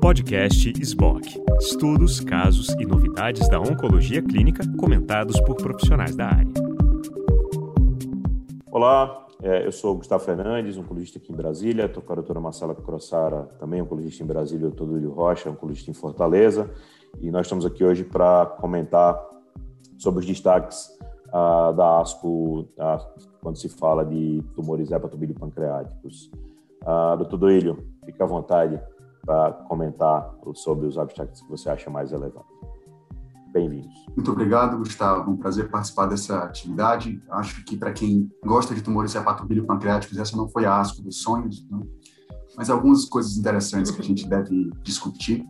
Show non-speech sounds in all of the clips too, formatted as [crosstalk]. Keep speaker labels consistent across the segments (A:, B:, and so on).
A: Podcast SBOC. Estudos, casos e novidades da oncologia clínica comentados por profissionais da área.
B: Olá, é, eu sou Gustavo Fernandes, oncologista aqui em Brasília. Estou com a doutora Marcela Crossara, também oncologista em Brasília, o doutor Dúlio Rocha, oncologista em Fortaleza. E nós estamos aqui hoje para comentar sobre os destaques uh, da ASCO uh, quando se fala de tumores hepatobilipancreáticos. Uh, doutor Duílio, fique à vontade para comentar sobre os abstracts que você acha mais relevantes. Bem-vindos.
C: Muito obrigado, Gustavo. Um prazer participar dessa atividade. Acho que para quem gosta de tumores hepatobilipancreáticos, essa não foi a ASCO dos sonhos, né? mas algumas coisas interessantes que a gente deve discutir.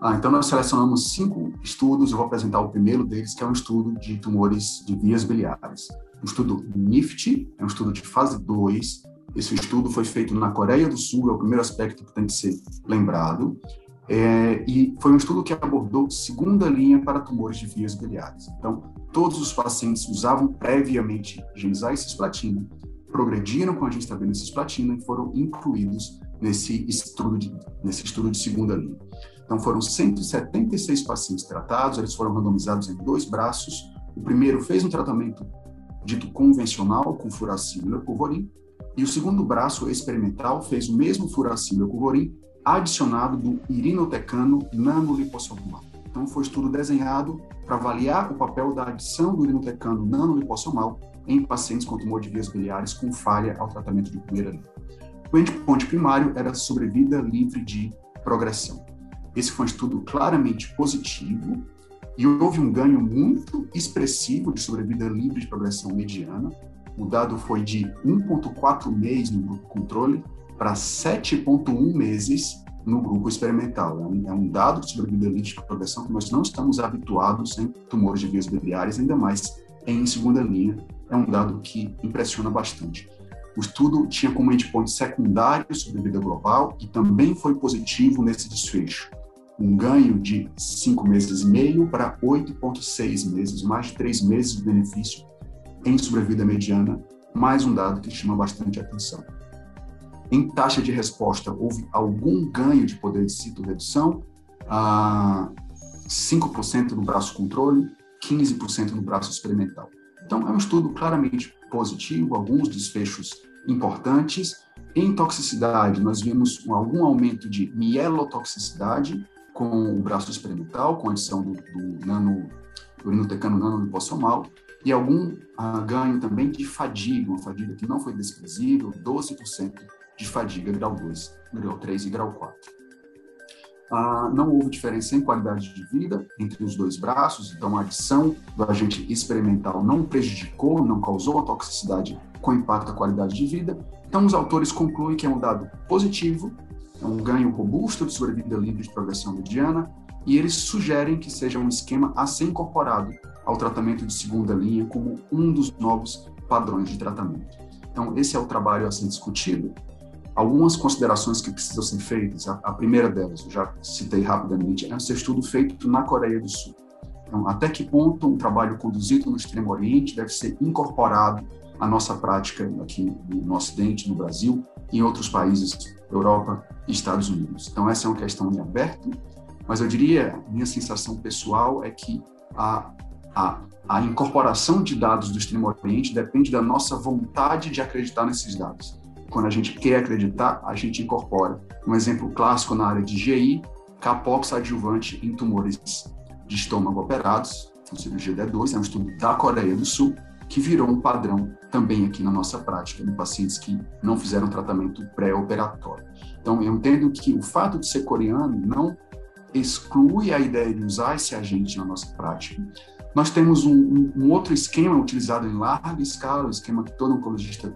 C: Ah, então, nós selecionamos cinco estudos, eu vou apresentar o primeiro deles, que é um estudo de tumores de vias biliares. O estudo NIFT, é um estudo de fase 2. Esse estudo foi feito na Coreia do Sul, é o primeiro aspecto que tem que ser lembrado. É, e foi um estudo que abordou segunda linha para tumores de vias biliares. Então, todos os pacientes usavam previamente genizai cisplatina, progrediram com a gencitabina cisplatina e foram incluídos nesse estudo de, nesse estudo de segunda linha. Então, foram 176 pacientes tratados, eles foram randomizados em dois braços. O primeiro fez um tratamento dito convencional com furacilo e leucovorin, e o segundo braço experimental fez o mesmo furacilo e leucovorin adicionado do irinotecano nanoliposomal. Então, foi um estudo desenhado para avaliar o papel da adição do irinotecano nanoliposomal em pacientes com tumor de vias biliares com falha ao tratamento de primeira linha. O endpoint primário era sobrevida livre de progressão. Esse foi um estudo claramente positivo e houve um ganho muito expressivo de sobrevida livre de progressão mediana. O dado foi de 1,4 meses no grupo controle para 7,1 meses no grupo experimental. É um, é dado de sobrevida livre de progressão que nós não estamos habituados em tumores de vias biliares, ainda mais em segunda linha. É um dado que impressiona bastante. O estudo tinha como endpoint secundário sobrevida global e também foi positivo nesse desfecho um ganho de cinco meses e meio para 8,6 meses, mais de três meses de benefício em sobrevida mediana, mais um dado que chama bastante atenção. Em taxa de resposta, houve algum ganho de poder de citoredução, ah, 5% no braço controle, 15% no braço experimental. Então, é um estudo claramente positivo, alguns desfechos importantes. Em toxicidade, nós vimos algum aumento de mielotoxicidade, com o braço experimental, com a adição do, do nano, urinotecano e algum ah, ganho também de fadiga, uma fadiga que não foi desprezível, 12% de fadiga grau 2, grau 3 e grau 4. Ah, não houve diferença em qualidade de vida entre os dois braços, então a adição do agente experimental não prejudicou, não causou a toxicidade com impacto à qualidade de vida. Então, os autores concluem que é um dado positivo é um ganho robusto de sobrevida livre de progressão mediana, e eles sugerem que seja um esquema a ser incorporado ao tratamento de segunda linha como um dos novos padrões de tratamento. Então, esse é o trabalho a ser discutido. Algumas considerações que precisam ser feitas, a, primeira delas, eu já citei rapidamente, é um estudo feito na Coreia do Sul. Então, até que ponto um trabalho conduzido no Extremo Oriente deve ser incorporado à nossa prática aqui no Ocidente, no Brasil, em outros países Europa e Estados Unidos. Então, essa é uma questão em aberto, mas eu diria, minha sensação pessoal é que a, a, a incorporação de dados do Extremo Oriente depende da nossa vontade de acreditar nesses dados. Quando a gente quer acreditar, a gente incorpora. Um exemplo clássico na área de GI, capox adjuvante em tumores de estômago operados, com cirurgia D2, é um estudo da Coreia do Sul, que virou um padrão também aqui na nossa prática, em pacientes que não fizeram tratamento pré-operatório. Então, eu entendo que o fato de ser coreano não exclui a ideia de usar esse agente na nossa prática. Nós temos um, um, um outro esquema utilizado em larga escala, um esquema que todo oncologista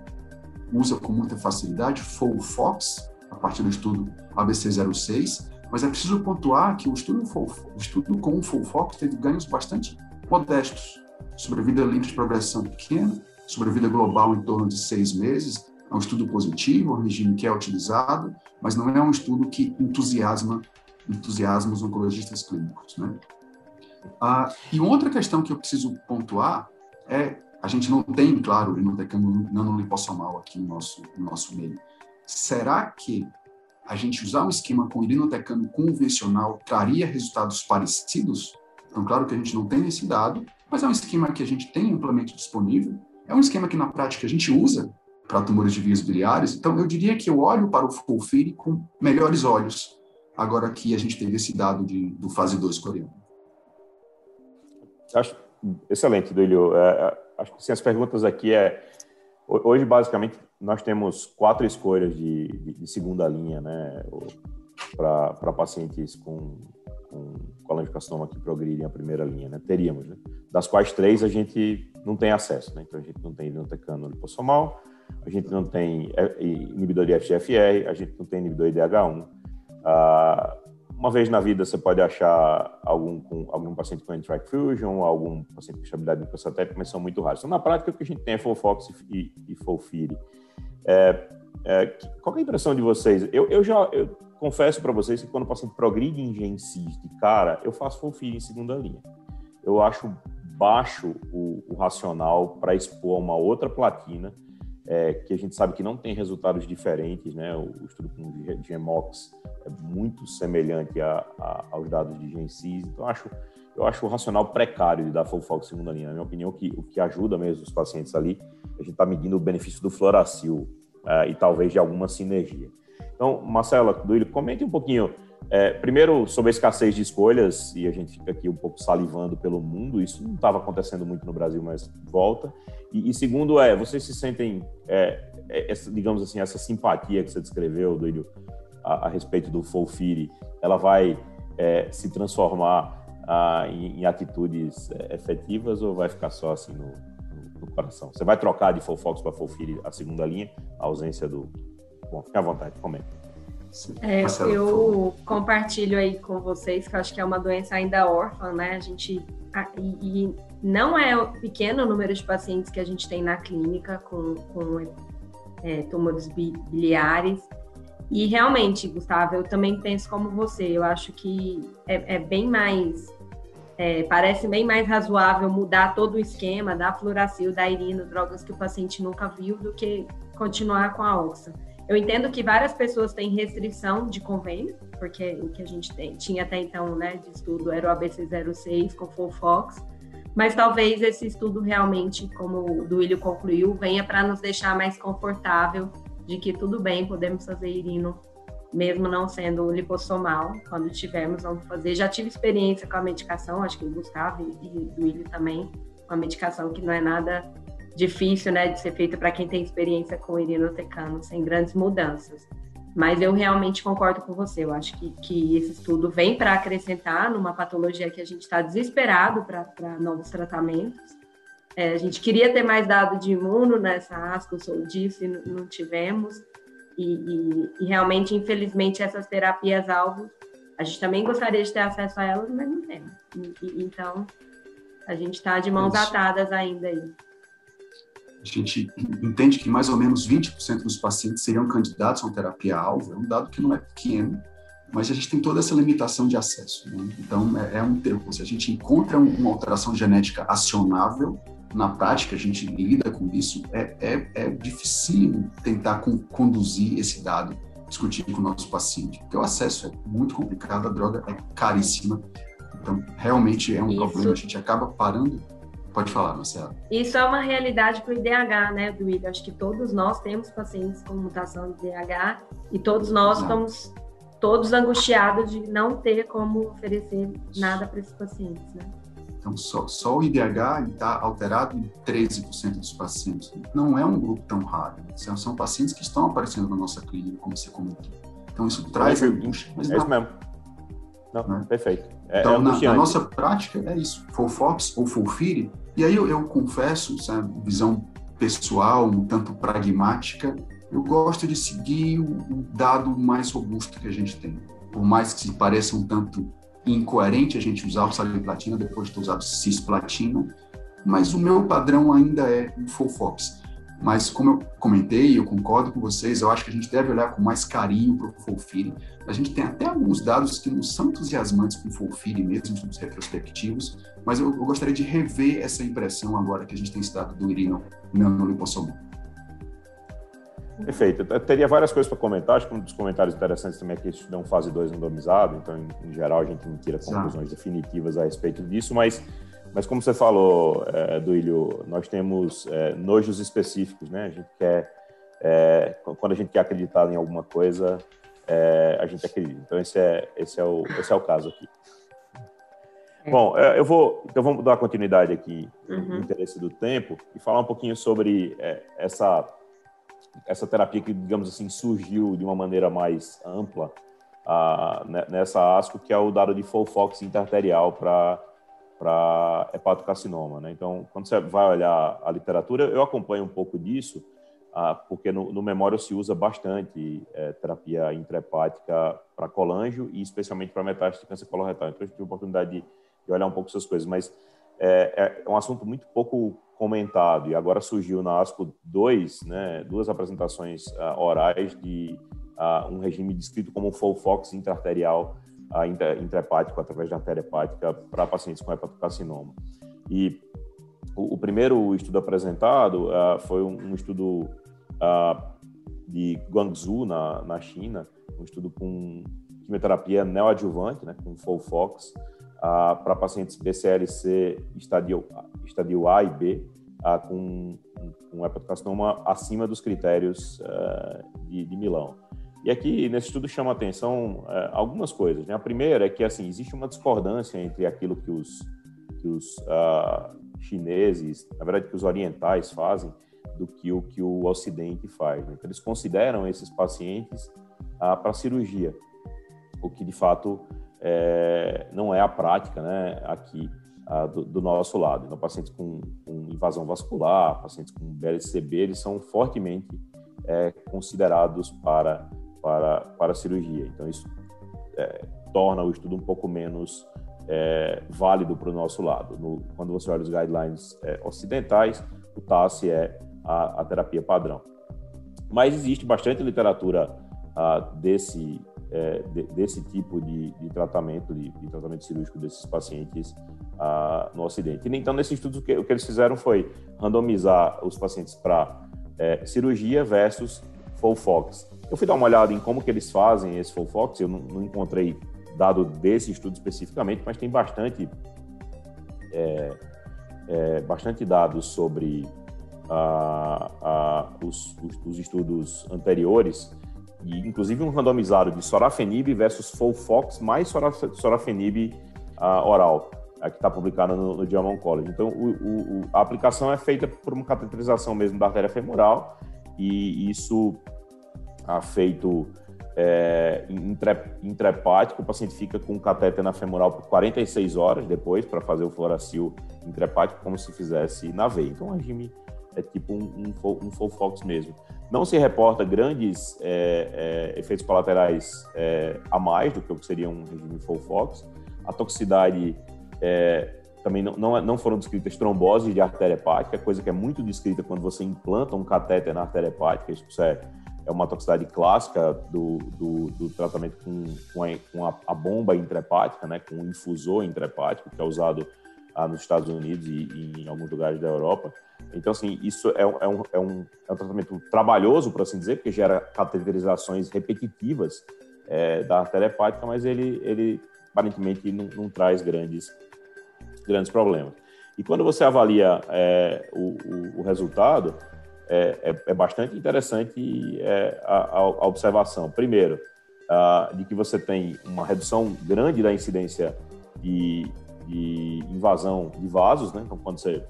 C: usa com muita facilidade, FOLFOX, a partir do estudo ABC06, mas é preciso pontuar que o estudo, o estudo com o FOLFOX teve ganhos bastante modestos sobrevida livre de progressão pequena, sobrevida global em torno de seis meses. É um estudo positivo, é um regime que é utilizado, mas não é um estudo que entusiasma, entusiasma os oncologistas clínicos. Né? Ah, e outra questão que eu preciso pontuar é, a gente não tem, claro, não nanoliposomal aqui no nosso, no nosso meio. Será que a gente usar um esquema com irinotecano convencional traria resultados parecidos? Então, claro que a gente não tem esse dado, mas é um esquema que a gente tem amplamente disponível, é um esquema que na prática a gente usa para tumores de vias biliares, então eu diria que eu olho para o FOLFIRI com melhores olhos, agora que a gente teve esse dado de, do fase 2 coreano.
B: Acho excelente, Duílio. É, é, acho que sim, as perguntas aqui é... Hoje, basicamente, nós temos quatro escolhas de, de, segunda linha, né, para pacientes com, com colangiocarcinoma que progridem a primeira linha, né, teríamos, né, das quais três a gente não tem acesso, né, então a gente não tem irinotecano lipossomal, a gente não tem é, inibidor de FGFR, a gente não tem inibidor de DH1. Ah, uma vez na vida você pode achar algum, com, algum paciente com NTRK fusion, algum paciente com estabilidade microsatélica, mas são muito raros. Então, na prática, o que a gente tem é FOLFOX e, e FOLFIRI. É, é, qual é a impressão de vocês? Eu, eu já eu confesso para vocês que quando o paciente progride em GenCIS de cara, eu faço FOLFIRI em segunda linha. Eu acho baixo o, o racional para expor uma outra platina, é, que a gente sabe que não tem resultados diferentes, né? O, o estudo com GEMOX é muito semelhante a, a, aos dados de GenCIS, então acho eu acho o racional precário de dar FOLFOX segunda linha. Na minha opinião, que, o que ajuda mesmo os pacientes ali, a gente está medindo o benefício do Floracil uh, e talvez de alguma sinergia. Então, Marcela, Duílio, comente um pouquinho, é, primeiro, sobre a escassez de escolhas, e a gente fica aqui um pouco salivando pelo mundo, isso não estava acontecendo muito no Brasil, mas volta. E, e segundo, é, vocês se sentem, é, é, essa, digamos assim, essa simpatia que você descreveu, Duílio, a, a respeito do Folfiri, ela vai é, se transformar ah, em, em, atitudes é, efetivas ou vai ficar só assim no, no, no coração? Você vai trocar de Fofox para Fofiri a segunda linha, a ausência do. Bom, fique à vontade, comenta.
D: É, eu compartilho aí com vocês que eu acho que é uma doença ainda órfã, né? A gente e, e, não é o pequeno número de pacientes que a gente tem na clínica com, com é, tumores biliares. E realmente, Gustavo, eu também penso como você. Eu acho que é, é bem mais é, parece bem mais razoável mudar todo o esquema da fluoracil, da irino, drogas que o paciente nunca viu, do que continuar com a oxa. Eu entendo que várias pessoas têm restrição de convênio, porque o que a gente tem, tinha até então, né, de estudo era o ABC06 com Fofox, mas talvez esse estudo realmente, como o Duílio concluiu, venha para nos deixar mais confortável de que tudo bem, podemos fazer irino mesmo não sendo lipossomal, quando tivermos, vamos fazer. Já tive experiência com a medicação, acho que o Gustavo e, o Willi também, com a medicação que não é nada difícil, né, de ser feita para quem tem experiência com irinotecano, sem grandes mudanças. Mas eu realmente concordo com você, eu acho que, que esse estudo vem para acrescentar numa patologia que a gente está desesperado para novos tratamentos. É, a gente queria ter mais dado de imuno nessa ASCO, sou disso, e não tivemos. E, e, e, realmente, infelizmente, essas terapias-alvo, a gente também gostaria de ter acesso a elas, mas não temos. E, então, a gente está de mãos Isso. atadas ainda aí.
C: A gente entende que mais ou menos 20% dos pacientes seriam candidatos a uma terapia-alvo, é um dado que não é pequeno, mas a gente tem toda essa limitação de acesso. Né? Então, é, é um termo. Se a gente encontra uma alteração genética acionável, na prática a gente lida com isso, é, é, é difícil tentar com, conduzir esse dado, discutir com o nosso paciente, porque o acesso é muito complicado, a droga é caríssima, então realmente é um isso. problema, a gente acaba parando. Pode falar, Marcela.
D: Isso é uma realidade para o IDH, né, Duílio? Acho que todos nós temos pacientes com mutação de IDH e todos nós Exato. estamos todos angustiados de não ter como oferecer nada para esses pacientes, né?
C: Então, só, só o IDH está alterado em 13% dos pacientes. Não é um grupo tão raro. São, são, pacientes que estão aparecendo na nossa clínica, como você comentou. Então, isso traz angústia.
B: Mas é isso mesmo. Não, né? Perfeito.
C: É, então, é na, na, nossa prática, é isso. Fofox ou Fulfire. E aí eu, eu confesso, sabe, visão pessoal, um tanto pragmática, eu gosto de seguir o, dado mais robusto que a gente tem. Por mais que se pareça um tanto incoerente a gente usar o platina depois de ter usado cisplatina, mas o meu padrão ainda é o Fofox. Mas como eu comentei, eu concordo com vocês, eu acho que a gente deve olhar com mais carinho para o Folfiri. A gente tem até alguns dados que não são entusiasmantes com o Folfiri mesmo, nos retrospectivos, mas eu, eu, gostaria de rever essa impressão agora que a gente tem esse dado do irino nanolipossomal.
B: Perfeito. Eu teria várias coisas para comentar. Acho que um dos comentários interessantes também é que isso não fase 2 randomizado, então, em, em, geral, a gente não tira conclusões definitivas a respeito disso, mas, mas como você falou, é, Duílio, nós temos é, nojos específicos, né? A gente quer, é, quando a gente quer acreditar em alguma coisa, é, a gente acredita. Então, esse é, esse é, o, esse é o caso aqui. É. Bom, eu vou, então vamos dar continuidade aqui uhum. no interesse do tempo e falar um pouquinho sobre essa essa terapia que, digamos assim, surgiu de uma maneira mais ampla a, nessa ASCO, que é o dado de Folfox interarterial para para hepatocarcinoma, né? Então, quando você vai olhar a literatura, eu acompanho um pouco disso, ah, porque no, no memória se usa bastante é, terapia intrahepática para colangio e especialmente para metástase de câncer coloretal. Então, eu tive a oportunidade de, de olhar um pouco essas coisas, mas é, é, um assunto muito pouco comentado e agora surgiu na ASCO 2, né, duas apresentações uh, orais de uh, um regime descrito como Folfox intraarterial intrahepático através da artéria hepática para pacientes com hepatocarcinoma. E o, o primeiro estudo apresentado uh, foi um, um estudo de Guangzhou, na, na China, um estudo com quimioterapia neoadjuvante, né, com Folfox, ah, para pacientes BCLC estadio, estadio A e B, ah, com um hepatocarcinoma acima dos critérios de, de, Milão. E aqui, nesse estudo, chama atenção ah, algumas coisas. Né? A primeira é que assim, existe uma discordância entre aquilo que os, que os ah, chineses, na verdade, que os orientais fazem, do que o que o Ocidente faz. Né? Então, eles consideram esses pacientes ah, para cirurgia, o que de fato é, não é a prática né, aqui ah, do, do, nosso lado. Então, pacientes com, com, invasão vascular, pacientes com BLCB, eles são fortemente é, considerados para, para, para cirurgia. Então, isso é, torna o estudo um pouco menos é, válido para o nosso lado. No, quando você olha os guidelines é, ocidentais, o TASS é a, a, terapia padrão. Mas existe bastante literatura ah, desse, é, de, desse tipo de, de tratamento, de, de, tratamento cirúrgico desses pacientes ah, no Ocidente. Então, nesse estudo, o que, o que, eles fizeram foi randomizar os pacientes para é, cirurgia versus Folfox. Eu fui dar uma olhada em como que eles fazem esse Folfox, eu não, não encontrei dado desse estudo especificamente, mas tem bastante, é, é bastante dados sobre os, os, os estudos anteriores e inclusive um randomizado de sorafenib versus Folfox mais sorafenib oral, que está publicado no, no Oncology. Então, o, o, a aplicação é feita por uma cateterização mesmo da artéria femoral e isso feito é, o paciente fica com o catéter na femoral por 46 horas depois para fazer o fluoracil intrahepático como se fizesse na veia. Então, o regime é tipo um, um, um Folfox mesmo. Não se reporta grandes é, é, efeitos colaterais é, a mais do que o que seria um regime Folfox. A toxicidade é, também não, não, não, foram descritas tromboses de artéria hepática, coisa que é muito descrita quando você implanta um catéter na artéria hepática. Isso é, é uma toxicidade clássica do, do, do tratamento com, com, a, com a, a, bomba intrahepática, né, com o infusor intrahepático, que é usado ah, nos Estados Unidos e, e, em alguns lugares da Europa. Então, assim, isso é, é, um, é, um, é um tratamento trabalhoso, por assim dizer, porque gera cateterizações repetitivas é, da artéria hepática, mas ele, ele aparentemente não, não traz grandes, grandes problemas. E quando você avalia é, o, o, o, resultado, é, é, é bastante interessante é, a, a, observação. Primeiro, de que você tem uma redução grande da incidência de, de invasão de vasos, né? Então, quando você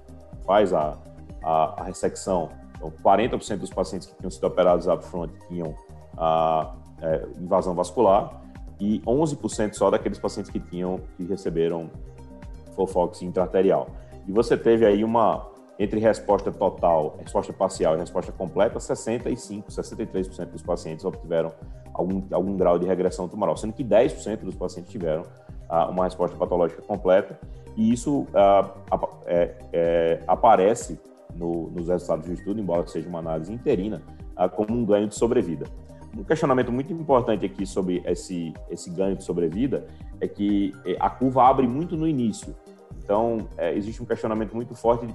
B: faz a, a, a ressecção. Então, 40% dos pacientes que tinham sido operados upfront tinham a é, invasão vascular e 11% só daqueles pacientes que tinham que receberam Fofox intraarterial. E você teve aí uma entre resposta total, resposta parcial e resposta completa, 65, 63% dos pacientes obtiveram algum, algum grau de regressão tumoral, sendo que 10% dos pacientes tiveram ah, uma resposta patológica completa, e isso ah, é, é, aparece no, nos resultados do estudo, embora seja uma análise interina, ah, como um ganho de sobrevida. Um questionamento muito importante aqui sobre esse, esse ganho de sobrevida é que eh, a curva abre muito no início. Então, é, existe um questionamento muito forte de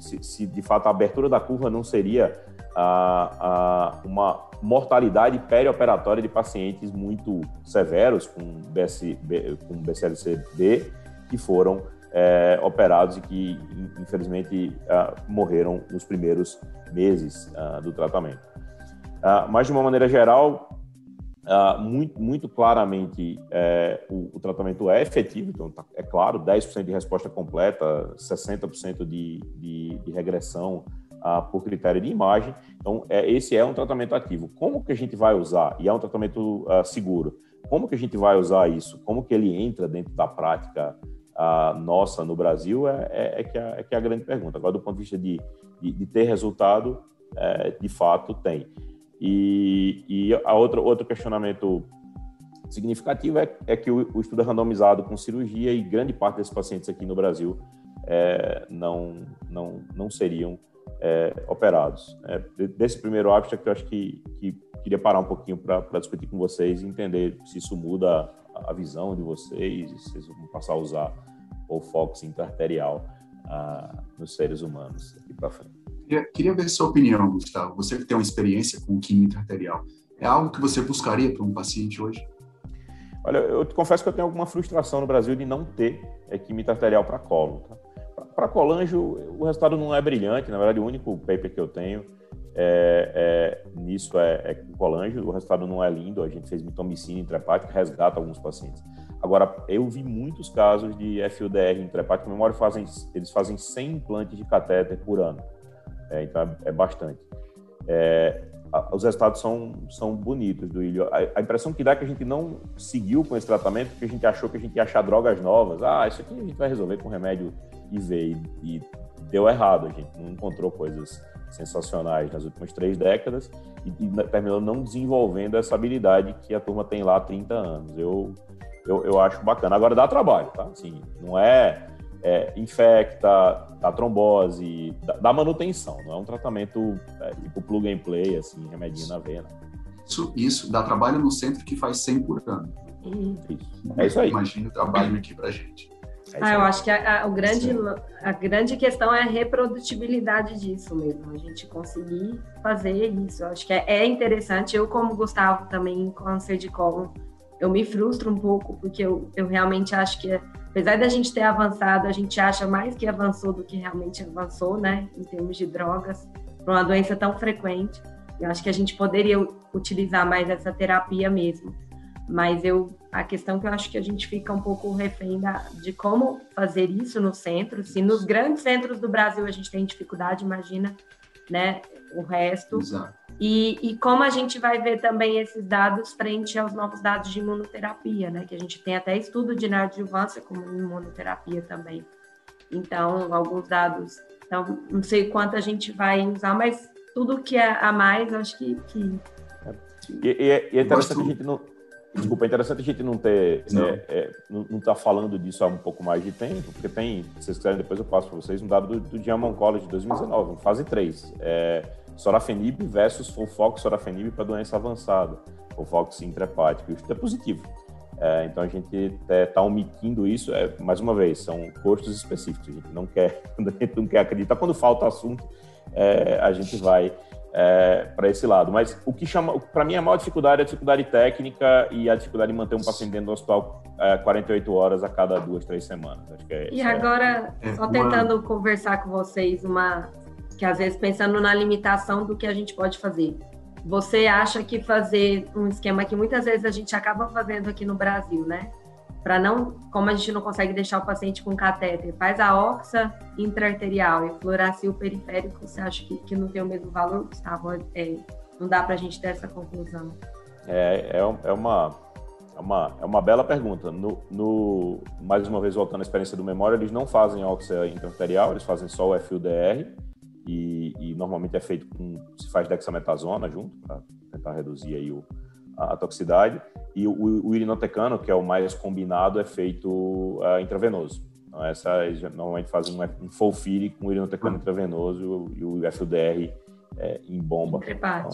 B: se, se, de fato a abertura da curva não seria a, a uma mortalidade perioperatória de pacientes muito severos com, BS, com que foram é, operados e que, infelizmente, morreram nos primeiros meses do tratamento. Uh, mas, de uma maneira geral, muito, muito claramente, é, o, o, tratamento é efetivo, então, tá, é claro, 10% de resposta completa, 60% de, de, de regressão por critério de imagem. Então, é, esse é um tratamento ativo. Como que a gente vai usar? E é um tratamento seguro. Como que a gente vai usar isso? Como que ele entra dentro da prática nossa no Brasil é, é, é, que é, é, que é a grande pergunta. Agora, do ponto de vista de, de, de ter resultado, é, de fato tem. E, e a outra, outro questionamento significativo é, é que o, o, estudo é randomizado com cirurgia e grande parte desses pacientes aqui no Brasil é, não, não, não seriam é, operados. É, desse primeiro abstract, eu acho que, que queria parar um pouquinho para discutir com vocês e entender se isso muda a visão de vocês, se vocês vão passar a usar o Fox interarterial uh, nos seres humanos daqui para frente.
C: Queria, queria ver sua opinião, Gustavo. Você que tem uma experiência com química interarterial, é algo que você buscaria para um paciente hoje?
B: Olha, eu te confesso que eu tenho alguma frustração no Brasil de não ter é, química arterial para colo. Tá? Para colanjo, o resultado não é brilhante. Na verdade, o único paper que eu tenho é, é, nisso é, é colanjo. O resultado não é lindo. A gente fez mitomicina intrahepática, resgata alguns pacientes. Agora, eu vi muitos casos de FUDR intrahepática. memória fazem, eles fazem 100 implantes de catéter por ano. É, então, é, é bastante. É, os resultados são, são bonitos do ilho. A, a, impressão que dá é que a gente não seguiu com esse tratamento porque a gente achou que a gente ia achar drogas novas. Ah, isso aqui a gente vai resolver com remédio IV. E, e deu errado. A gente não encontrou coisas sensacionais nas últimas três décadas e, e, terminou não desenvolvendo essa habilidade que a turma tem lá há 30 anos. Eu, eu, eu acho bacana. Agora dá trabalho, tá? Assim, não é, é infecta, dá trombose, dá, dá, manutenção, não é um tratamento é, tipo plug and play, assim, remedinho na veia.
C: Isso, isso, dá trabalho no centro que faz 100 por ano.
B: Isso. É isso aí.
C: Imagina o trabalho aqui pra gente.
D: É ah, eu acho que a, a, o grande, a grande questão é a reprodutibilidade disso mesmo, a gente conseguir fazer isso. Eu acho que é, é interessante. Eu, como Gustavo, também câncer de colo, eu me frustro um pouco, porque eu, eu realmente acho que, apesar da gente ter avançado, a gente acha mais que avançou do que realmente avançou, né, em termos de drogas, para uma doença tão frequente. Eu acho que a gente poderia utilizar mais essa terapia mesmo. Mas eu a questão que eu acho que a gente fica um pouco refém da, de como fazer isso no centro. Se nos grandes centros do Brasil a gente tem dificuldade, imagina, né, o resto. Exato. E, e como a gente vai ver também esses dados frente aos novos dados de imunoterapia, né, que a gente tem até estudo de neoadjuvância como imunoterapia também. Então, alguns dados. Então, não sei quanto a gente vai usar, mas tudo que é a mais, eu acho que. que...
B: É. E, e, e é interessante a gente não Desculpa, é interessante a gente não ter. Não. É, é, não estar tá falando disso há um pouco mais de tempo, porque tem, se vocês quiserem, depois eu passo para vocês, um dado do, do Diamond College de 2019, fase 3. É, sorafenib versus Folfox sorafenib para doença avançada, Folfox intrahepática. Isso é positivo. É, então a gente está é, omitindo isso, é, mais uma vez, são custos específicos. A gente não quer, [laughs] a gente não quer acreditar. Quando falta assunto, é, a gente vai é, para esse lado. Mas o que chama, para mim, a maior dificuldade é a dificuldade técnica e a dificuldade de manter um paciente dentro do hospital é, 48 horas a cada duas, três semanas. Acho que é,
D: e agora, é, só tentando uma... conversar com vocês, uma que às vezes pensando na limitação do que a gente pode fazer. Você acha que fazer um esquema que muitas vezes a gente acaba fazendo aqui no Brasil, né? para não, como a gente não consegue deixar o paciente com catéter, faz a oxa intraarterial e fluoracil periférico, você acha que, que não tem o mesmo valor, Gustavo? É, não dá para a gente ter essa conclusão.
B: É, é, é, uma, é, uma, é uma bela pergunta. No, no, mais uma vez, voltando à experiência do Memória, eles não fazem oxa intraarterial, eles fazem só o FUDR e, e normalmente é feito com, se faz dexametasona junto, para tentar reduzir aí o, a toxicidade, e o, o irinotecano, que é o mais combinado, é feito uh, intravenoso. Então, essa, normalmente fazem um, um folfire com irinotecano intravenoso e o, FUDR é, em bomba. Então,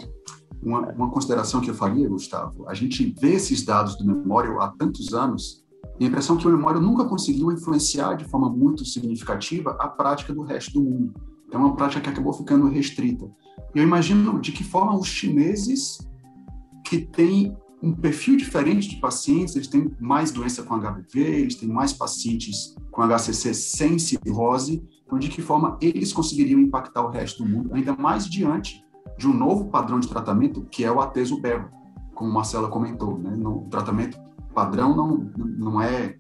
C: uma, uma, consideração que eu faria, Gustavo, a gente vê esses dados do Memório há tantos anos, e a impressão é que o Memório nunca conseguiu influenciar de forma muito significativa a prática do resto do mundo. É uma prática que acabou ficando restrita. Eu imagino de que forma os chineses que têm um perfil diferente de pacientes, eles têm mais doença com HPV, eles têm mais pacientes com HCC sem cirrose, então de que forma eles conseguiriam impactar o resto do mundo, ainda mais diante de um novo padrão de tratamento, que é o ateso-berro, como Marcela comentou, né? No tratamento padrão não, não é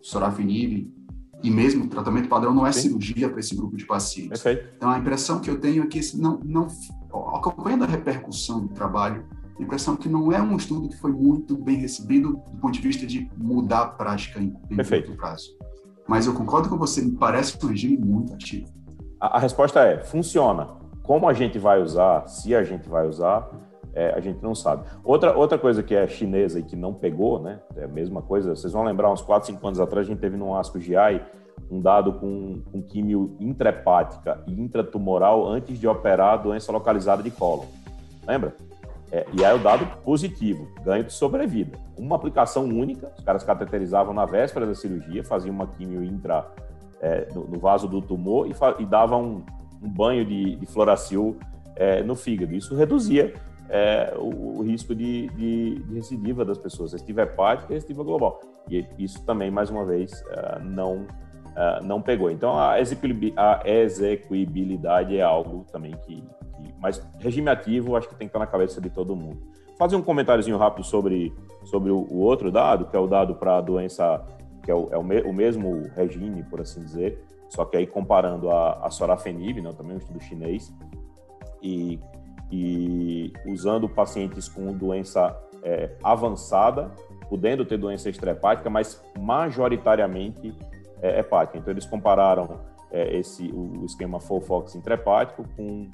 C: sorafenib, e mesmo o tratamento padrão não é Sim. cirurgia para esse grupo de pacientes.
B: Perfeito.
C: Então a impressão que eu tenho é que não, não acompanhando a repercussão do trabalho, a impressão que não é um estudo que foi muito bem recebido do ponto de vista de mudar a prática em, em curto prazo. Mas eu concordo com você, me parece um regime muito ativo.
B: A, a, resposta é: funciona. Como a gente vai usar, se a gente vai usar, é, a gente não sabe. Outra, outra coisa que é chinesa e que não pegou, né? É a mesma coisa. Vocês vão lembrar, uns 4, 5 anos atrás, a gente teve no ASCO GI um dado com, com químio intrahepática e intratumoral antes de operar a doença localizada de colo. Lembra? É, e aí o dado positivo, ganho de sobrevida. Uma aplicação única, os caras cateterizavam na véspera da cirurgia, faziam uma quimio intra é, no, no, vaso do tumor e, e davam um, um, banho de, de floracil é, no fígado. Isso reduzia é, o, o, risco de, de, de, recidiva das pessoas, recidiva hepática e recidiva global. E isso também, mais uma vez, é, não, é, não pegou. Então, a execuibilidade é algo também que, mas regime ativo, acho que tem que estar na cabeça de todo mundo. Fazer um comentáriozinho rápido sobre, sobre o, o outro dado, que é o dado para a doença, que é, o, é o, me, o, mesmo regime, por assim dizer, só que aí comparando a, a sorafenib, né, também um estudo chinês, e, e usando pacientes com doença é, avançada, podendo ter doença extrahepática, mas majoritariamente é, hepática. Então, eles compararam é, esse, o, esquema Fofox intrahepático com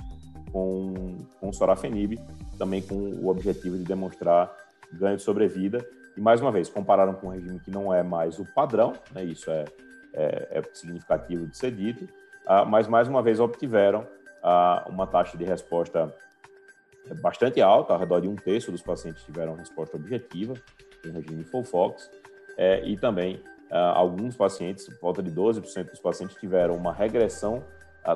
B: com, com sorafenib, também com o objetivo de demonstrar ganho de sobrevida. E, mais uma vez, compararam com um regime que não é mais o padrão, né, isso é, é, é significativo de ser dito, uh, mas, mais uma vez, obtiveram uh, uma taxa de resposta bastante alta, ao redor de um terço dos pacientes tiveram resposta objetiva com regime Folfox, é, e também uh, alguns pacientes, volta de 12% dos pacientes, tiveram uma regressão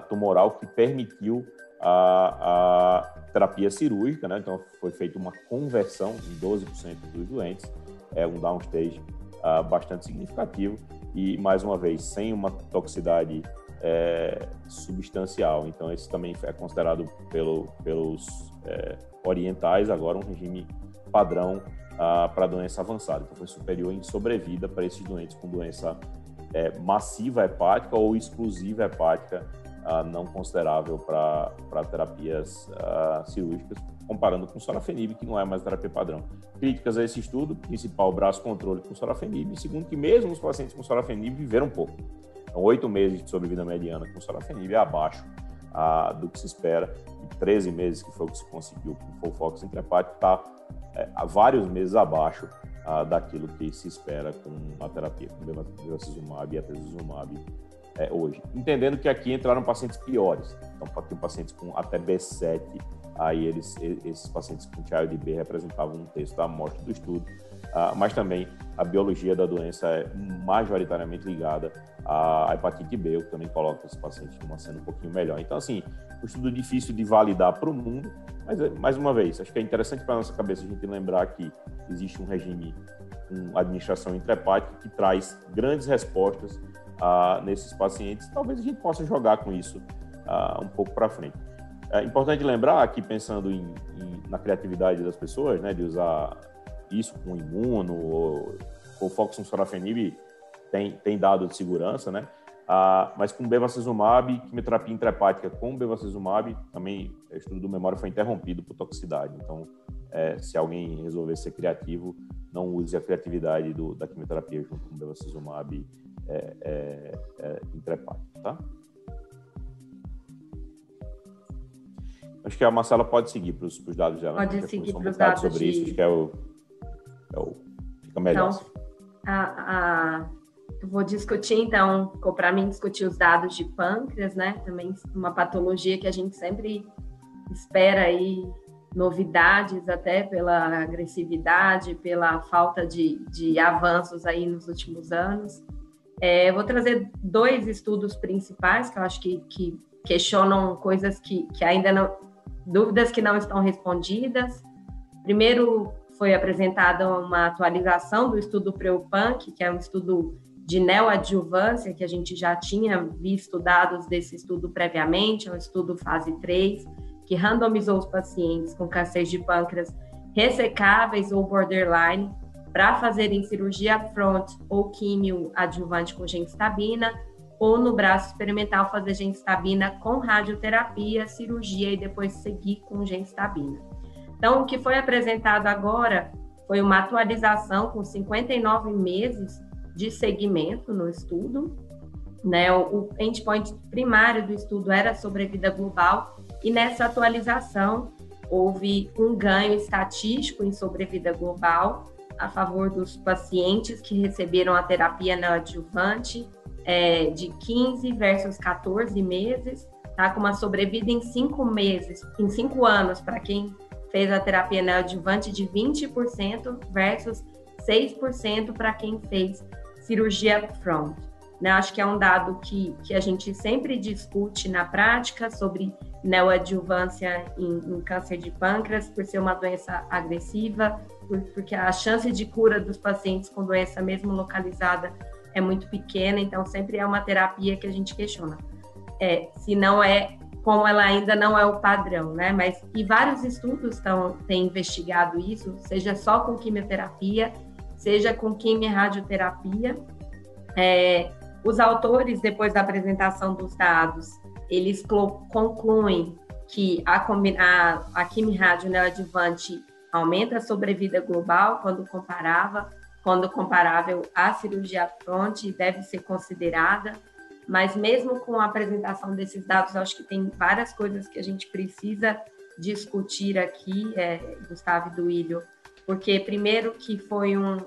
B: tumoral que permitiu a, a terapia cirúrgica, né? Então foi feita uma conversão em 12% dos doentes, é um downstage uh, bastante significativo e mais uma vez sem uma toxicidade é, substancial. Então esse também é considerado pelo, pelos é, orientais agora um regime padrão uh, para doença avançada. Então foi superior em sobrevida para esses doentes com doença é, massiva hepática ou exclusiva hepática uh, não considerável para terapias uh, cirúrgicas, comparando com sorafenib, que não é mais terapia padrão. Críticas a esse estudo, principal braço controle com sorafenib, segundo que mesmo os pacientes com sorafenib viveram pouco. Então, oito meses de sobrevida mediana com sorafenib é abaixo do que se espera, e 13 meses, que foi o que se conseguiu com o Folfox intrahepático, está é, vários meses abaixo daquilo que se espera com a terapia com bevacizumab e atezumab é, hoje. Entendendo que aqui entraram pacientes piores. Então, tem pacientes com até B7, aí eles, esses pacientes com child B representavam um terço da amostra do estudo, mas também a biologia da doença é majoritariamente ligada à hepatite B, o que também coloca esses pacientes numa cena um pouquinho melhor. Então, assim, um estudo difícil de validar para o mundo, mas, mais uma vez, acho que é interessante para a nossa cabeça a gente lembrar que existe um regime com administração intrahepática que traz grandes respostas uh, nesses pacientes, talvez a gente possa jogar com isso uh, um pouco para frente. É importante lembrar aqui, pensando em, em, na criatividade das pessoas, né, de usar isso com imuno ou, ou foco com sorafenib tem, tem dado de segurança, né? Ah, mas com bevacizumab, quimioterapia intrahepática com bevacizumab, também o estudo do memória foi interrompido por toxicidade. Então, é, se alguém resolver ser criativo, não use a criatividade do, da quimioterapia junto com bevacizumab é, é, é tá? Acho que a Marcela pode seguir para os dados dela.
D: Pode né? seguir para os dados
B: sobre
D: de...
B: isso, acho que é o, é o fica melhor.
D: Então, a, a, vou discutir, então, para mim, discutir os dados de pâncreas, né? Também uma patologia que a gente sempre espera aí novidades, até pela agressividade, pela falta de, de avanços aí nos últimos anos. É, vou trazer dois estudos principais que eu acho que, que questionam coisas que, que ainda não. dúvidas que não estão respondidas. Primeiro, foi apresentada uma atualização do estudo Preupunk, que é um estudo de neoadjuvância, que a gente já tinha visto dados desse estudo previamente, é um estudo fase 3, que randomizou os pacientes com câncer de pâncreas ressecáveis ou borderline para fazerem cirurgia front ou químio adjuvante com gencitabina, ou no braço experimental fazer gencitabina com radioterapia, cirurgia e depois seguir com gencitabina. Então, o que foi apresentado agora foi uma atualização com 59 meses de segmento no estudo. Né? O, endpoint primário do estudo era sobrevida global, e nessa atualização houve um ganho estatístico em sobrevida global a favor dos pacientes que receberam a terapia neoadjuvante é, de 15 versus 14 meses, tá? com uma sobrevida em 5 meses, em 5 anos, para quem fez a terapia neoadjuvante de 20% versus 6% para quem fez cirurgia front. Né? Acho que é um dado que, que a gente sempre discute na prática sobre neoadjuvância em, em câncer de pâncreas, por ser uma doença agressiva, por, porque a chance de cura dos pacientes com doença mesmo localizada é muito pequena, então sempre é uma terapia que a gente questiona. É, se não é, como ela ainda não é o padrão, né? Mas, e vários estudos estão, têm investigado isso, seja só com quimioterapia, seja com quimio-radioterapia. É, os autores, depois da apresentação dos dados, eles concluem que a, a, a quimio-rádio neoadjuvante aumenta a sobrevida global quando comparava, quando comparável à cirurgia fronte, deve ser considerada. Mas mesmo com a apresentação desses dados, acho que tem várias coisas que a gente precisa discutir aqui, é, Gustavo e Duílio, porque primeiro que foi um,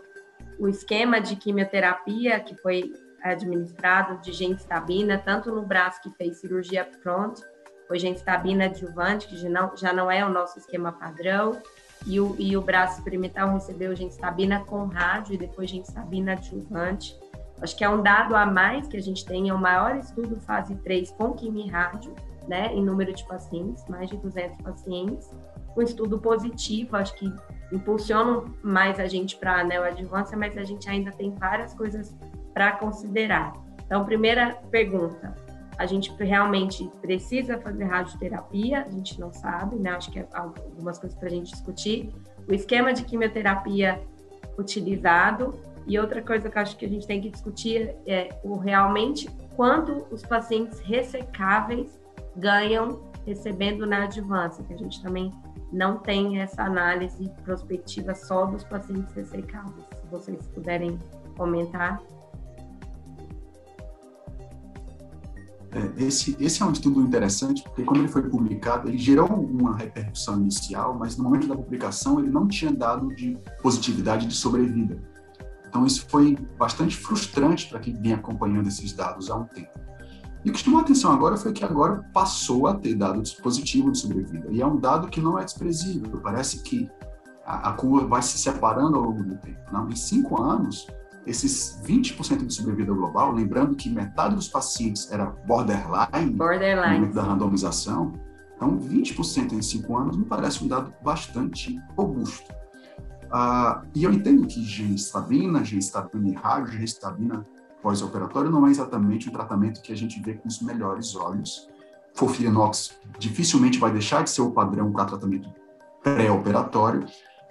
D: o esquema de quimioterapia que foi administrado de gencitabina, tanto no braço que fez cirurgia front, foi gencitabina adjuvante, que já não, já não é o nosso esquema padrão, e o, e o braço experimental recebeu gencitabina com rádio e depois gencitabina adjuvante. Acho que é um dado a mais que a gente tem, é o maior estudo fase 3 com quimio-rádio, né, em número de pacientes, mais de 200 pacientes, um estudo positivo, acho que impulsionam mais a gente para a neoadjuvância, mas a gente ainda tem várias coisas para considerar. Então, primeira pergunta, a gente realmente precisa fazer radioterapia? A gente não sabe, né? Acho que é algumas coisas para a gente discutir. O esquema de quimioterapia utilizado e outra coisa que eu acho que a gente tem que discutir é o realmente quanto os pacientes ressecáveis ganham recebendo na advância, que a gente também não tem essa análise prospectiva só dos pacientes ressecáveis. Se vocês puderem comentar.
C: É, esse, esse é um estudo interessante, porque quando ele foi publicado, ele gerou uma repercussão inicial, mas no momento da publicação ele não tinha dado de positividade de sobrevida. Então isso foi bastante frustrante para quem vinha acompanhando esses dados há um tempo. E o que chamou a atenção agora foi que agora passou a ter dado positivo de sobrevida. E é um dado que não é desprezível. Parece que a, a curva vai se separando ao longo do tempo. Não? Em cinco anos, esses 20% de sobrevida global, lembrando que metade dos pacientes era borderline, borderline. no momento da randomização, então 20% em cinco anos me parece um dado bastante robusto. Ah, e eu entendo que genestabina, genestabina e rádio, genestabina pós-operatório não é exatamente o tratamento que a gente vê com os melhores olhos. Fofirinox dificilmente vai deixar de ser o padrão para tratamento pré-operatório,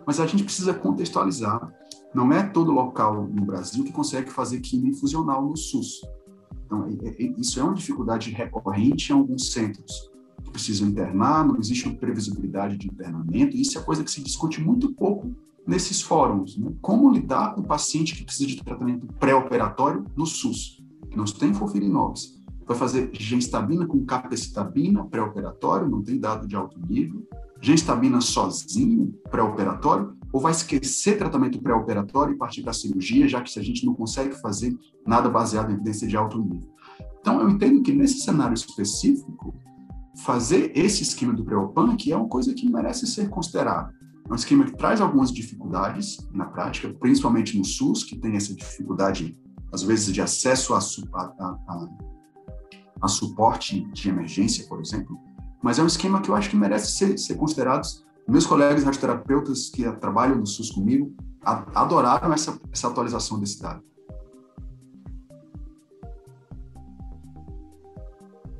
C: mas a gente precisa contextualizar não é todo local no Brasil que consegue fazer química infusional no SUS. Então, é, é, isso é uma dificuldade recorrente em alguns centros que precisam internar, não existe previsibilidade de internamento, isso é coisa que se discute muito pouco nesses fóruns. Né? Como lidar com o paciente que precisa de tratamento pré-operatório no SUS, que não tem fofirinox. Vai fazer genstabina com capecitabina pré-operatório, não tem dado de alto nível. Genstabina sozinho, pré-operatório, ou vai esquecer tratamento pré-operatório e partir para a cirurgia, já que a gente não consegue fazer nada baseado em evidência de alto nível. Então, eu entendo que nesse cenário específico, fazer esse esquema do pré-OPANC é uma coisa que merece ser considerada. É um esquema que traz algumas dificuldades na prática, principalmente no SUS, que tem essa dificuldade, às vezes, de acesso a, a, a, a suporte de emergência, por exemplo, mas é um esquema que eu acho que merece ser, ser considerado. Meus colegas radioterapeutas que trabalham no SUS comigo adoraram essa, essa atualização desse dado.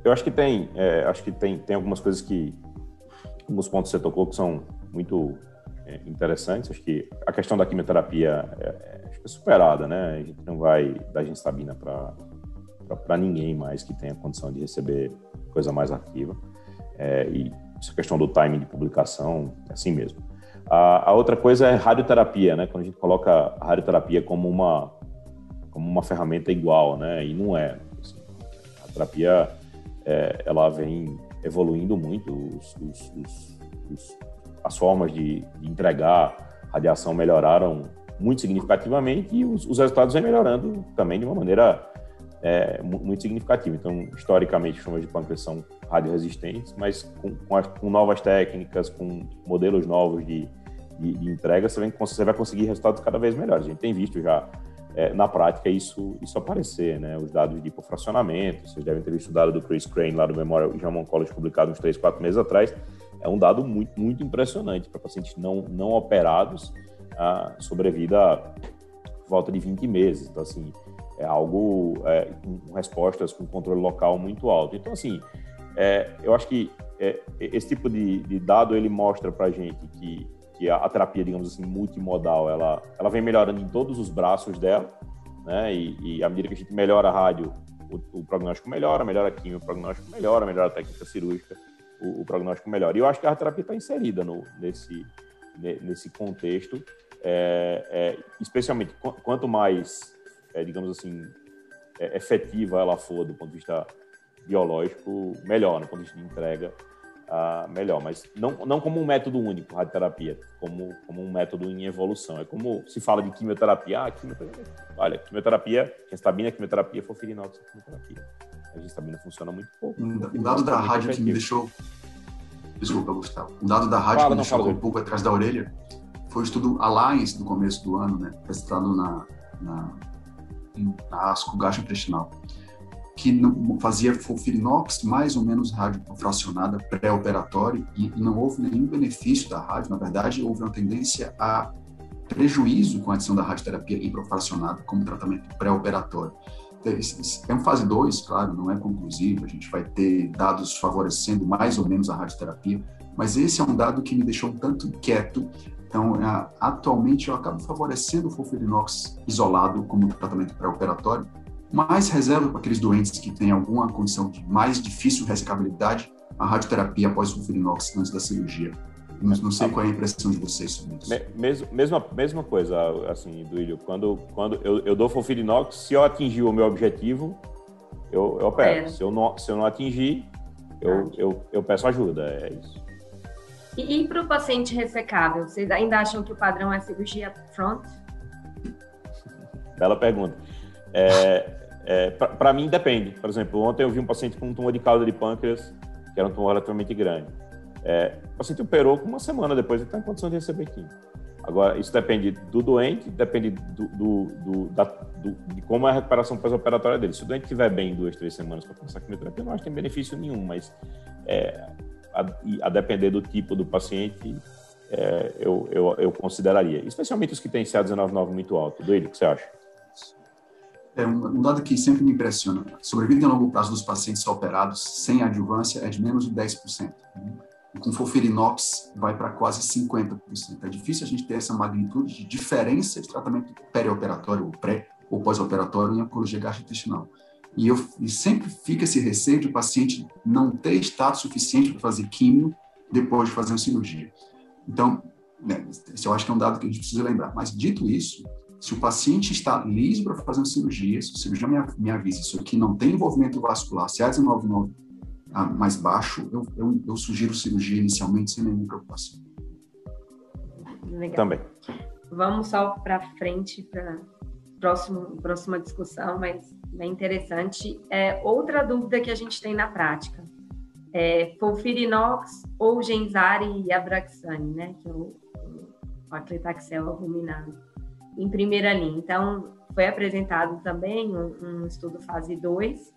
B: Eu acho que tem, é, acho que tem, tem algumas coisas que, alguns pontos que você tocou que são muito interessantes. Acho que a questão da quimioterapia é, é, é superada, né? A gente não vai dar genstabina para ninguém mais que tenha condição de receber coisa mais ativa. É, e essa questão do timing de publicação é assim mesmo. A, a, outra coisa é radioterapia, né? Quando a gente coloca a radioterapia como uma como uma ferramenta igual, né? E não é. Assim, a terapia é, ela vem evoluindo muito, os, os, os, as formas de, de, entregar radiação melhoraram muito significativamente e os, resultados vêm melhorando também de uma maneira é, muito significativa. Então, historicamente, formas de pâncreas são radioresistentes, mas com, com, as, com, novas técnicas, com modelos novos de, de, de entrega, você, vem, você vai conseguir resultados cada vez melhores. A gente tem visto já é, na prática isso, isso aparecer, né? Os dados de hipofracionamento, vocês devem ter visto o dado do Chris Crane lá do Memorial Jamon College publicado uns 3, 4 meses atrás, é um dado muito, muito impressionante para pacientes não, não operados, a sobrevida volta de 20 meses. Então, assim, é algo é, com respostas com controle local muito alto. Então, assim, é, eu acho que é, esse tipo de, de, dado ele mostra para gente que que a, a, terapia, digamos assim, multimodal, ela, ela vem melhorando em todos os braços dela, né? E, e à medida que a gente melhora a rádio, o, o prognóstico melhora, melhora a quimio, o prognóstico melhora, melhora a técnica cirúrgica, o, o prognóstico melhora. E eu acho que a terapia está inserida no, nesse, nesse contexto, é, é, especialmente quanto mais, é, digamos assim, é, efetiva ela for do ponto de vista biológico, melhor, do ponto de vista de entrega, uh, melhor. Mas não, não como um método único, radioterapia, como, como um método em evolução. É como se fala de quimioterapia. Ah, quimioterapia. Olha, quimioterapia, gestabina, quimioterapia, fofirinox, quimioterapia. A gestabina funciona muito pouco.
C: Um, um dado da rádio que me deixou... Desculpa, Gustavo. Um dado da rádio fala, que me deixou um pouco atrás da orelha foi o estudo Alliance, no começo do ano, né? Apresentado na, na, na ASCO gastrointestinal que fazia fulfirinox mais ou menos radiofracionada pré-operatório e, não houve nenhum benefício da rádio, na verdade houve uma tendência a prejuízo com a adição da radioterapia hiperfracionada como tratamento pré-operatório. É um fase 2, claro, não é conclusivo, a gente vai ter dados favorecendo mais ou menos a radioterapia, mas esse é um dado que me deixou um tanto quieto. Então, atualmente eu acabo favorecendo o fulfirinox isolado como tratamento pré-operatório, mais reserva para aqueles doentes que têm alguma condição de mais difícil resecabilidade, a radioterapia após o Fulfirinox antes da cirurgia. Não, não sei qual é a impressão de vocês sobre isso.
B: Mesma, mesma, mesma coisa, assim, Duílio. Quando, quando eu, eu dou Fulfirinox, se eu atingir o meu objetivo, eu, eu opero. É. Se, eu não, se eu não atingir, eu, eu, eu peço ajuda, é isso.
D: E, e para o paciente ressecável, vocês ainda acham que o padrão é cirurgia front?
B: Bela pergunta. É, é, para mim, depende. Por exemplo, ontem eu vi um paciente com um tumor de cauda de pâncreas, que era um tumor relativamente grande. É, o paciente operou com uma semana depois, ele está em condição de receber quimio. Agora, isso depende do doente, depende do, do, do, da, do de como é a recuperação pós-operatória dele. Se o doente estiver bem duas, três semanas para começar a quimioterapia, não acho que tem benefício nenhum, mas é, a, a, depender do tipo do paciente, é, eu, eu, eu, consideraria. Especialmente os que têm CA19-9 muito alto. Doido, o que você acha?
C: é um, dado que sempre me impressiona. A sobrevida em longo prazo dos pacientes operados sem adjuvância é de menos de 10%. Né? Com fulfirinox vai para quase 50%. É difícil a gente ter essa magnitude de diferença de tratamento perioperatório ou pré ou pós-operatório em oncologia gastrointestinal. E, eu, e sempre fica esse receio de o paciente não ter estado suficiente para fazer químio depois de fazer uma cirurgia. Então, né, esse eu acho que é um dado que a gente precisa lembrar. Mas, dito isso, se o paciente está liso para fazer uma cirurgia, se o cirurgião me, me avisa isso aqui não tem envolvimento vascular, se é 19 ah, mais baixo, eu, eu, eu, sugiro cirurgia inicialmente sem nenhuma preocupação.
D: Legal. Também. Vamos só para frente, para próximo próxima discussão, mas é interessante. É, outra dúvida que a gente tem na prática é Fulfirinox ou Genzari e Abraxane, né? Que é o, o aclitaxel em primeira linha. Então, foi apresentado também um, um estudo fase 2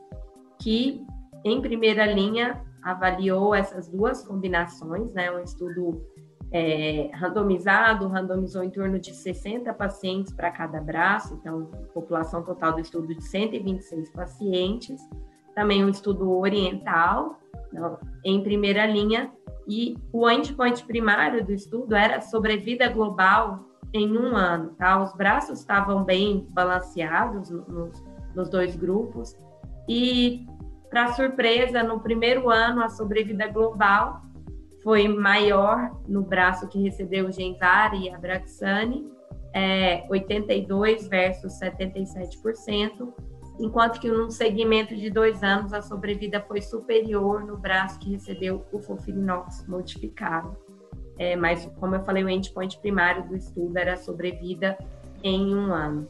D: que em primeira linha, avaliou essas duas combinações, né? Um estudo é, randomizado, randomizou em torno de 60 pacientes para cada braço, então, população total do estudo de 126 pacientes. Também um estudo oriental, não, em primeira linha, e o endpoint primário do estudo era sobrevida global em um ano, tá? Os braços estavam bem balanceados nos dois grupos, e, para surpresa, no primeiro ano, a sobrevida global foi maior no braço que recebeu o Genzar e a Braxane, é, 82 versus 77%, enquanto que no segmento de dois anos a sobrevida foi superior no braço que recebeu o Fofirinox modificado. É, mas, como eu falei, o endpoint primário do estudo era a sobrevida em um ano.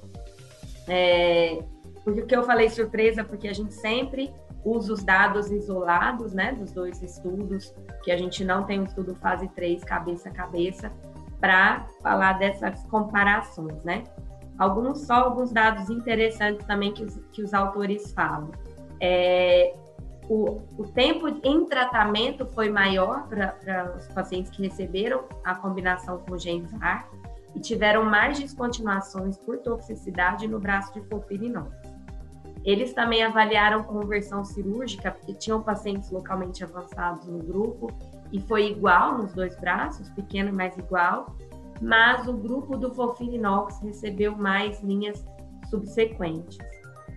D: É, por que eu falei surpresa? Porque a gente sempre usa os dados isolados, né, dos dois estudos, que a gente não tem um estudo fase 3 cabeça a cabeça, para falar dessas comparações, né? Alguns, só alguns dados interessantes também que os, que os autores falam. É, o, o, tempo em tratamento foi maior para os pacientes que receberam a combinação com o Genzar e tiveram mais descontinuações por toxicidade no braço de fofirinox. Eles também avaliaram conversão cirúrgica, porque tinham pacientes localmente avançados no grupo, e foi igual nos dois braços, pequeno mais igual, mas o grupo do Fofirinox recebeu mais linhas subsequentes.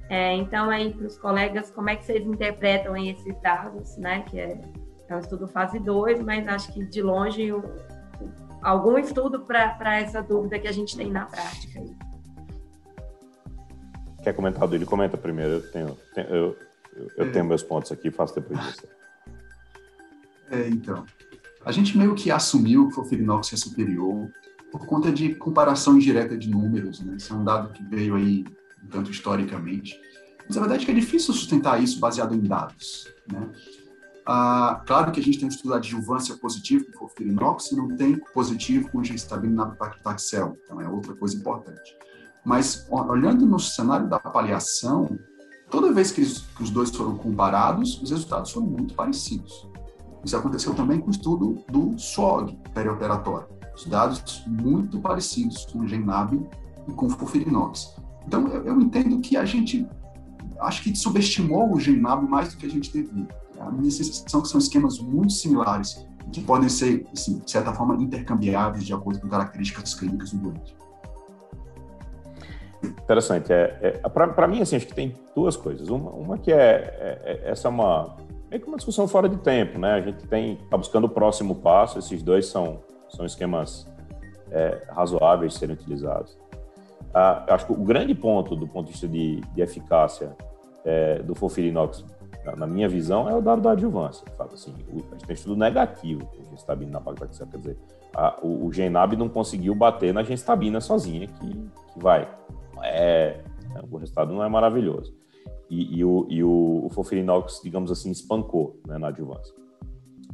D: É, então, aí, para os colegas, como é que vocês interpretam esses dados, né? Que é, é um estudo fase 2, mas acho que de longe o, algum estudo para essa dúvida que a gente tem na prática. Aí.
B: Quer comentar dele? Comenta primeiro. Eu tenho, tenho eu, eu, tenho meus pontos aqui, faço depois disso.
C: É, então, a gente meio que assumiu que o Fofirinox é superior por conta de comparação indireta de números, né? Isso é um dado que veio aí um tanto historicamente. Mas a verdade é que é difícil sustentar isso baseado em dados, né? Ah, claro que a gente tem um estudo de adjuvância positivo com Fofirinox e não tem positivo com gencitabina na paclitaxel, então é outra coisa importante. Mas olhando no cenário da avaliação, toda vez que, os dois foram comparados, os resultados foram muito parecidos. Isso aconteceu também com o estudo do SWOG perioperatório. Os dados muito parecidos com o Genab e com o Fofirinox. Então, eu, eu, entendo que a gente, acho que subestimou o Genab mais do que a gente devia. A minha sensação é que são esquemas muito similares, que podem ser, assim, de certa forma, intercambiáveis de acordo com características clínicas do doente.
B: Interessante. É, é para mim, assim, acho que tem duas coisas. Uma, uma que é, é, é essa é uma meio que uma discussão fora de tempo, né? A gente tem tá buscando o próximo passo. Esses dois são são esquemas é, razoáveis de serem utilizados. Ah, acho que o grande ponto do ponto de vista de, de eficácia é, do Fofirinox, na, na, minha visão, é o dado da adjuvância. De assim, o, a gente tem estudo negativo com gestabina na paclitaxel, quer dizer, a, o, o Genab não conseguiu bater na gestabina sozinha, que, que vai é, o resultado não é maravilhoso. E, e o, e o, o Fofirinox, digamos assim, espancou né, na adjuvância.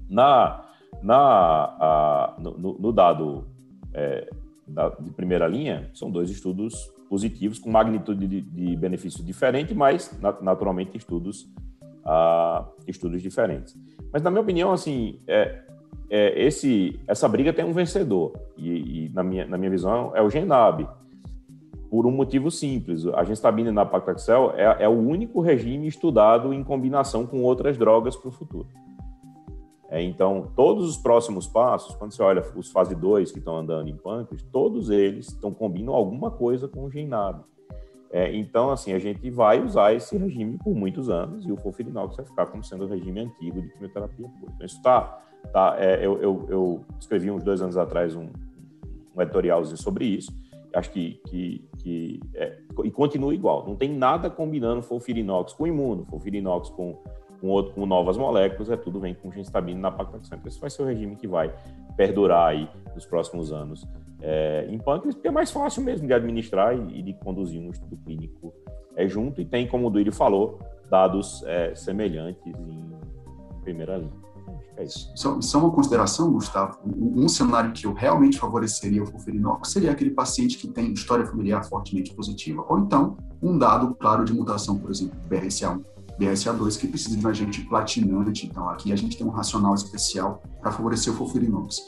B: Na, na, a, no, no, dado é, da, de primeira linha, são dois estudos positivos com magnitude de, de benefício diferente, mas naturalmente estudos, uh, estudos diferentes. Mas na minha opinião, assim, é, é, esse, essa briga tem um vencedor e, e, na, minha, na minha visão é o Genab por um motivo simples. A gestabina na paclitaxel é, é o único regime estudado em combinação com outras drogas para o futuro. É, então, todos os próximos passos, quando você olha os fase 2 que estão andando em pâncreas, todos eles estão combinando alguma coisa com o Genab. É, então, assim, a gente vai usar esse regime por muitos anos e o Fofirinox vai ficar como sendo o regime antigo de quimioterapia. Então, isso está... Tá, é, eu, eu, eu, escrevi uns dois anos atrás um, um editorialzinho sobre isso, acho que, que, que é, e continua igual. Não tem nada combinando Folfirinox com imuno, Folfirinox com, com, outro, com novas moléculas, é tudo vem com gencitabina na paclitaxel. Então, esse vai ser o regime que vai perdurar aí nos próximos anos é, em pâncreas, porque é mais fácil mesmo de administrar e, e de conduzir um estudo clínico é, junto, e tem, como o Duírio falou, dados é, semelhantes em primeira linha.
C: É isso. Só, só uma consideração, Gustavo. Um, um, cenário que eu realmente favoreceria o Fulferinox seria aquele paciente que tem história familiar fortemente positiva, ou então um dado claro de mutação, por exemplo, BRCA1 BRCA2 que precisa de um agente platinante. Então, aqui a gente tem um racional especial para favorecer o fofurinox.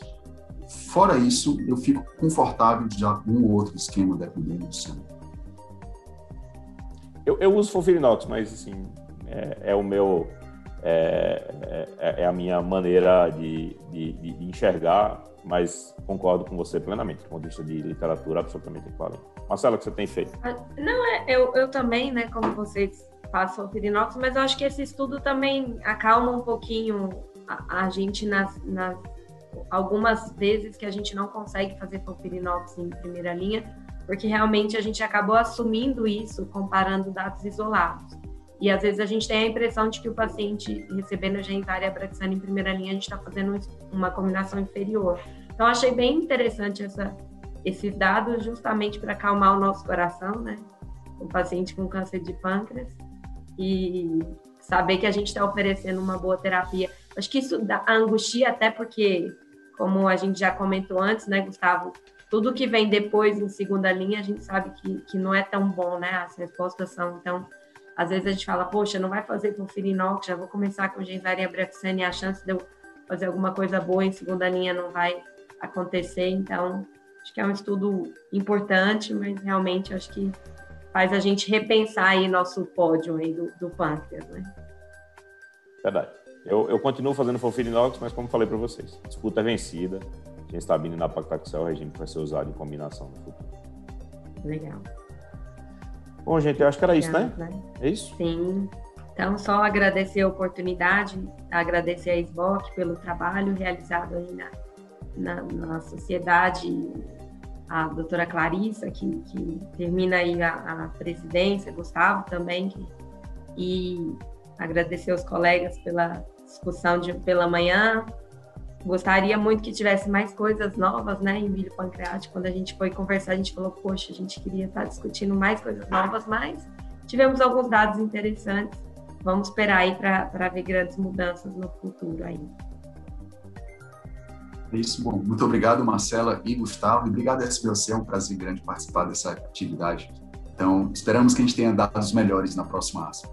C: Fora isso, eu fico confortável de um ou outro esquema dependendo do seu.
B: Eu, eu uso fofurinox, mas assim, é, é o meu é, é, é, a minha maneira de, de, de, enxergar, mas concordo com você plenamente, ponto de vista de literatura, absolutamente equivalente. Marcela, o que você tem feito?
D: Ah, não, é, eu, eu também, né, como vocês passam o pirinox, mas eu acho que esse estudo também acalma um pouquinho a, a gente nas, nas, algumas vezes que a gente não consegue fazer Fopirinox em primeira linha, porque realmente a gente acabou assumindo isso comparando dados isolados. E às vezes a gente tem a impressão de que o paciente recebendo gentária abraxana em primeira linha, a gente está fazendo uma combinação inferior. Então, achei bem interessante essa, esses dados, justamente para acalmar o nosso coração, né? O paciente com câncer de pâncreas. E saber que a gente está oferecendo uma boa terapia. Acho que isso dá angustia, até porque, como a gente já comentou antes, né, Gustavo? Tudo que vem depois em segunda linha, a gente sabe que, que não é tão bom, né? As respostas são. Então, às vezes a gente fala, poxa, não vai fazer com Firinox, já vou começar com Genzaria Brexane e a chance de eu fazer alguma coisa boa em segunda linha não vai acontecer. Então, acho que é um estudo importante, mas realmente acho que faz a gente repensar aí nosso pódio aí do, do pâncreas, né?
B: Verdade. Eu, eu continuo fazendo Fofirinox, mas como falei para vocês, disputa é vencida. Genstabina na Pactaxel o regime que vai ser usado em combinação no futuro.
D: Legal.
B: Bom, gente, eu acho que era isso, né? né? É isso?
D: Sim. Então, só agradecer a oportunidade, agradecer a SBOC pelo trabalho realizado aí na, na, na sociedade, a doutora Clarissa, que, que termina aí a, a, presidência, Gustavo também, que, e agradecer aos colegas pela discussão de pela manhã, gostaria muito que tivesse mais coisas novas, né, em milho pancreático. Quando a gente foi conversar, a gente falou, poxa, a gente queria estar discutindo mais coisas novas, mas tivemos alguns dados interessantes. Vamos esperar aí para ver grandes mudanças no futuro aí.
C: Isso, bom. Muito obrigado, Marcela e Gustavo. E obrigado, SBOC. É um prazer grande participar dessa atividade. Então, esperamos que a gente tenha dados melhores na próxima ASA.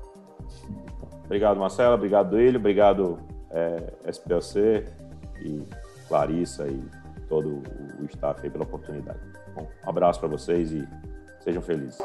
B: Obrigado, Marcela. Obrigado, Duílio. Obrigado, é, SBOC e Clarissa e todo o staff aí pela oportunidade. Bom, um abraço para vocês e sejam felizes.